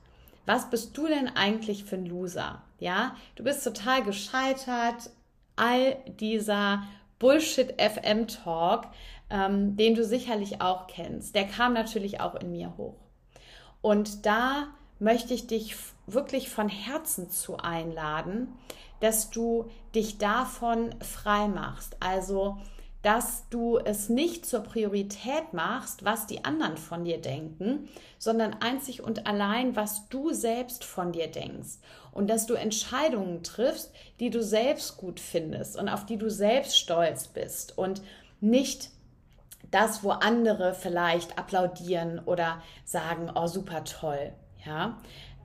Was bist du denn eigentlich für ein Loser? Ja, du bist total gescheitert. All dieser Bullshit FM Talk, ähm, den du sicherlich auch kennst, der kam natürlich auch in mir hoch. Und da möchte ich dich wirklich von Herzen zu einladen, dass du dich davon frei machst. Also dass du es nicht zur Priorität machst, was die anderen von dir denken, sondern einzig und allein, was du selbst von dir denkst. Und dass du Entscheidungen triffst, die du selbst gut findest und auf die du selbst stolz bist und nicht das, wo andere vielleicht applaudieren oder sagen, oh, super toll. Ja,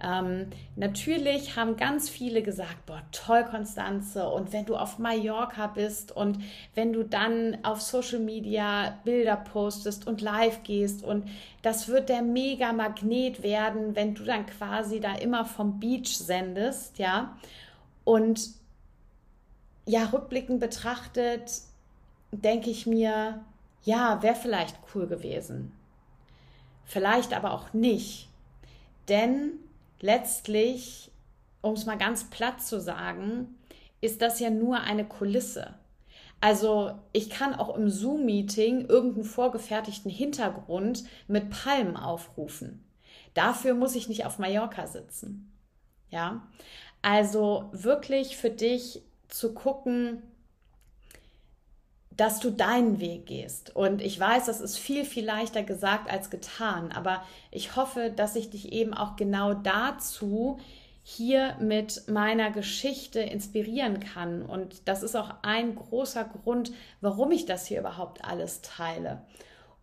ähm, natürlich haben ganz viele gesagt, boah, toll, Konstanze. Und wenn du auf Mallorca bist und wenn du dann auf Social Media Bilder postest und live gehst und das wird der mega Magnet werden, wenn du dann quasi da immer vom Beach sendest, ja. Und ja, rückblickend betrachtet, denke ich mir, ja, wäre vielleicht cool gewesen. Vielleicht aber auch nicht. Denn letztlich, um es mal ganz platt zu sagen, ist das ja nur eine Kulisse. Also ich kann auch im Zoom-Meeting irgendeinen vorgefertigten Hintergrund mit Palmen aufrufen. Dafür muss ich nicht auf Mallorca sitzen. Ja, also wirklich für dich zu gucken, dass du deinen Weg gehst. Und ich weiß, das ist viel, viel leichter gesagt als getan, aber ich hoffe, dass ich dich eben auch genau dazu hier mit meiner Geschichte inspirieren kann. Und das ist auch ein großer Grund, warum ich das hier überhaupt alles teile.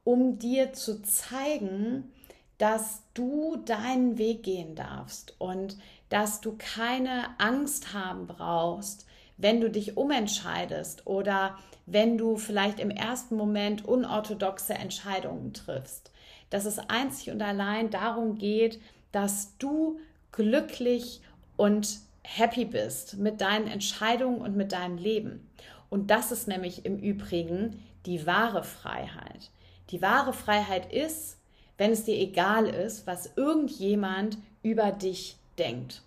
Um dir zu zeigen, dass du deinen Weg gehen darfst und dass du keine Angst haben brauchst, wenn du dich umentscheidest oder wenn du vielleicht im ersten Moment unorthodoxe Entscheidungen triffst. Dass es einzig und allein darum geht, dass du glücklich und happy bist mit deinen Entscheidungen und mit deinem Leben. Und das ist nämlich im Übrigen die wahre Freiheit. Die wahre Freiheit ist, wenn es dir egal ist, was irgendjemand über dich denkt.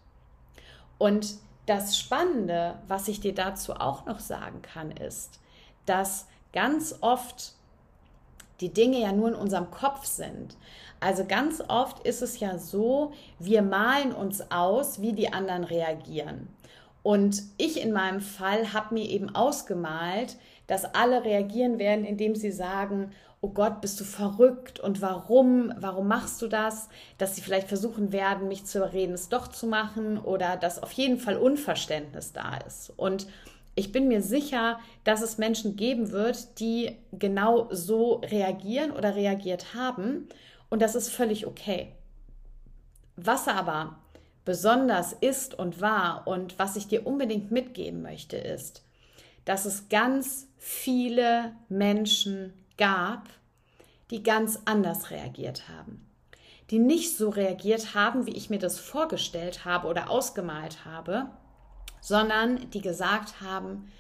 Und das Spannende, was ich dir dazu auch noch sagen kann, ist, dass ganz oft die Dinge ja nur in unserem Kopf sind. Also ganz oft ist es ja so, wir malen uns aus, wie die anderen reagieren. Und ich in meinem Fall habe mir eben ausgemalt, dass alle reagieren werden, indem sie sagen, oh Gott, bist du verrückt und warum, warum machst du das? Dass sie vielleicht versuchen werden, mich zu überreden, es doch zu machen oder dass auf jeden Fall Unverständnis da ist. Und ich bin mir sicher, dass es Menschen geben wird, die genau so reagieren oder reagiert haben und das ist völlig okay. Was aber besonders ist und war und was ich dir unbedingt mitgeben möchte, ist, dass es ganz viele Menschen gab, die ganz anders reagiert haben. Die nicht so reagiert haben, wie ich mir das vorgestellt habe oder ausgemalt habe, sondern die gesagt haben,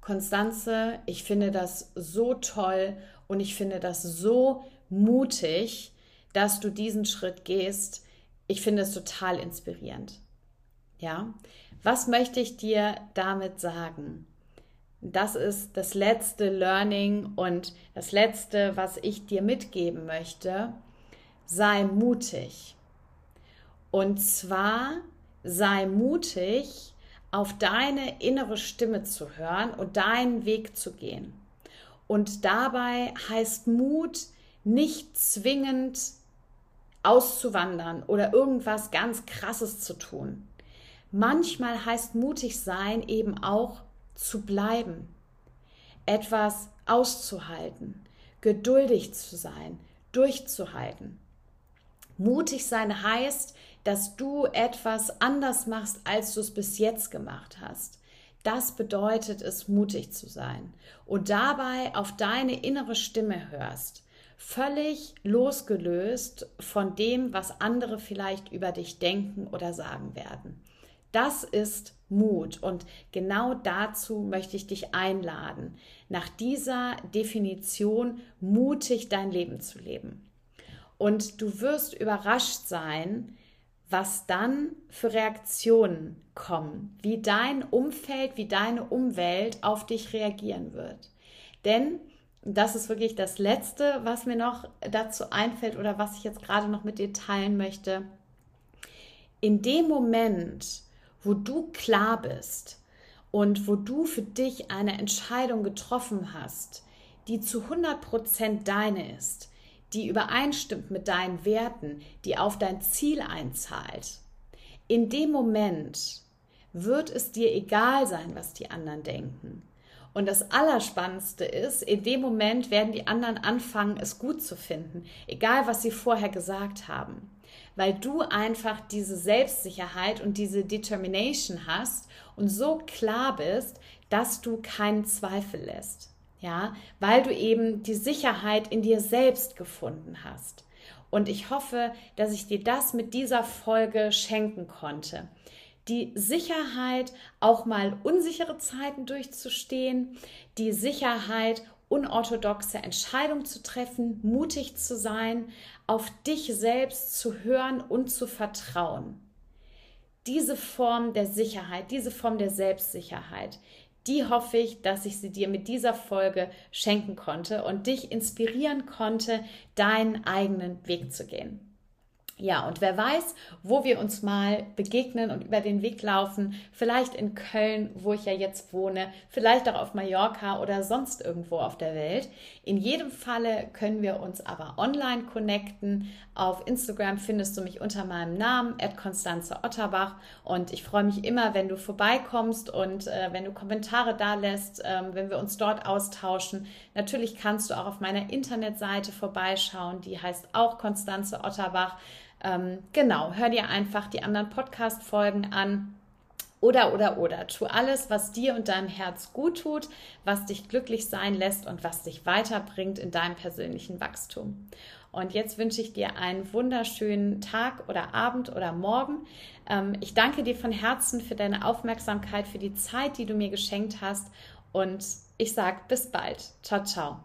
Konstanze, ich finde das so toll und ich finde das so mutig, dass du diesen Schritt gehst. Ich finde es total inspirierend. Ja, was möchte ich dir damit sagen? Das ist das letzte Learning und das letzte, was ich dir mitgeben möchte. Sei mutig. Und zwar sei mutig, auf deine innere Stimme zu hören und deinen Weg zu gehen. Und dabei heißt Mut nicht zwingend auszuwandern oder irgendwas ganz Krasses zu tun. Manchmal heißt mutig sein eben auch zu bleiben, etwas auszuhalten, geduldig zu sein, durchzuhalten. Mutig sein heißt, dass du etwas anders machst, als du es bis jetzt gemacht hast. Das bedeutet es, mutig zu sein und dabei auf deine innere Stimme hörst, völlig losgelöst von dem, was andere vielleicht über dich denken oder sagen werden. Das ist Mut und genau dazu möchte ich dich einladen, nach dieser Definition mutig dein Leben zu leben. Und du wirst überrascht sein, was dann für Reaktionen kommen, wie dein Umfeld, wie deine Umwelt auf dich reagieren wird. Denn das ist wirklich das Letzte, was mir noch dazu einfällt oder was ich jetzt gerade noch mit dir teilen möchte. In dem Moment, wo du klar bist und wo du für dich eine Entscheidung getroffen hast, die zu 100% deine ist, die übereinstimmt mit deinen Werten, die auf dein Ziel einzahlt, in dem Moment wird es dir egal sein, was die anderen denken. Und das Allerspannendste ist, in dem Moment werden die anderen anfangen, es gut zu finden, egal was sie vorher gesagt haben. Weil du einfach diese Selbstsicherheit und diese Determination hast und so klar bist, dass du keinen Zweifel lässt. Ja, weil du eben die Sicherheit in dir selbst gefunden hast. Und ich hoffe, dass ich dir das mit dieser Folge schenken konnte die Sicherheit, auch mal unsichere Zeiten durchzustehen, die Sicherheit, unorthodoxe Entscheidungen zu treffen, mutig zu sein, auf dich selbst zu hören und zu vertrauen. Diese Form der Sicherheit, diese Form der Selbstsicherheit, die hoffe ich, dass ich sie dir mit dieser Folge schenken konnte und dich inspirieren konnte, deinen eigenen Weg zu gehen. Ja, und wer weiß, wo wir uns mal begegnen und über den Weg laufen. Vielleicht in Köln, wo ich ja jetzt wohne, vielleicht auch auf Mallorca oder sonst irgendwo auf der Welt. In jedem Falle können wir uns aber online connecten. Auf Instagram findest du mich unter meinem Namen, Konstanze Otterbach. Und ich freue mich immer, wenn du vorbeikommst und äh, wenn du Kommentare da lässt, äh, wenn wir uns dort austauschen. Natürlich kannst du auch auf meiner Internetseite vorbeischauen. Die heißt auch Konstanze Otterbach. Ähm, genau, hör dir einfach die anderen Podcast-Folgen an. Oder, oder, oder. Tu alles, was dir und deinem Herz gut tut, was dich glücklich sein lässt und was dich weiterbringt in deinem persönlichen Wachstum. Und jetzt wünsche ich dir einen wunderschönen Tag oder Abend oder Morgen. Ähm, ich danke dir von Herzen für deine Aufmerksamkeit, für die Zeit, die du mir geschenkt hast. Und ich sage bis bald. Ciao, ciao.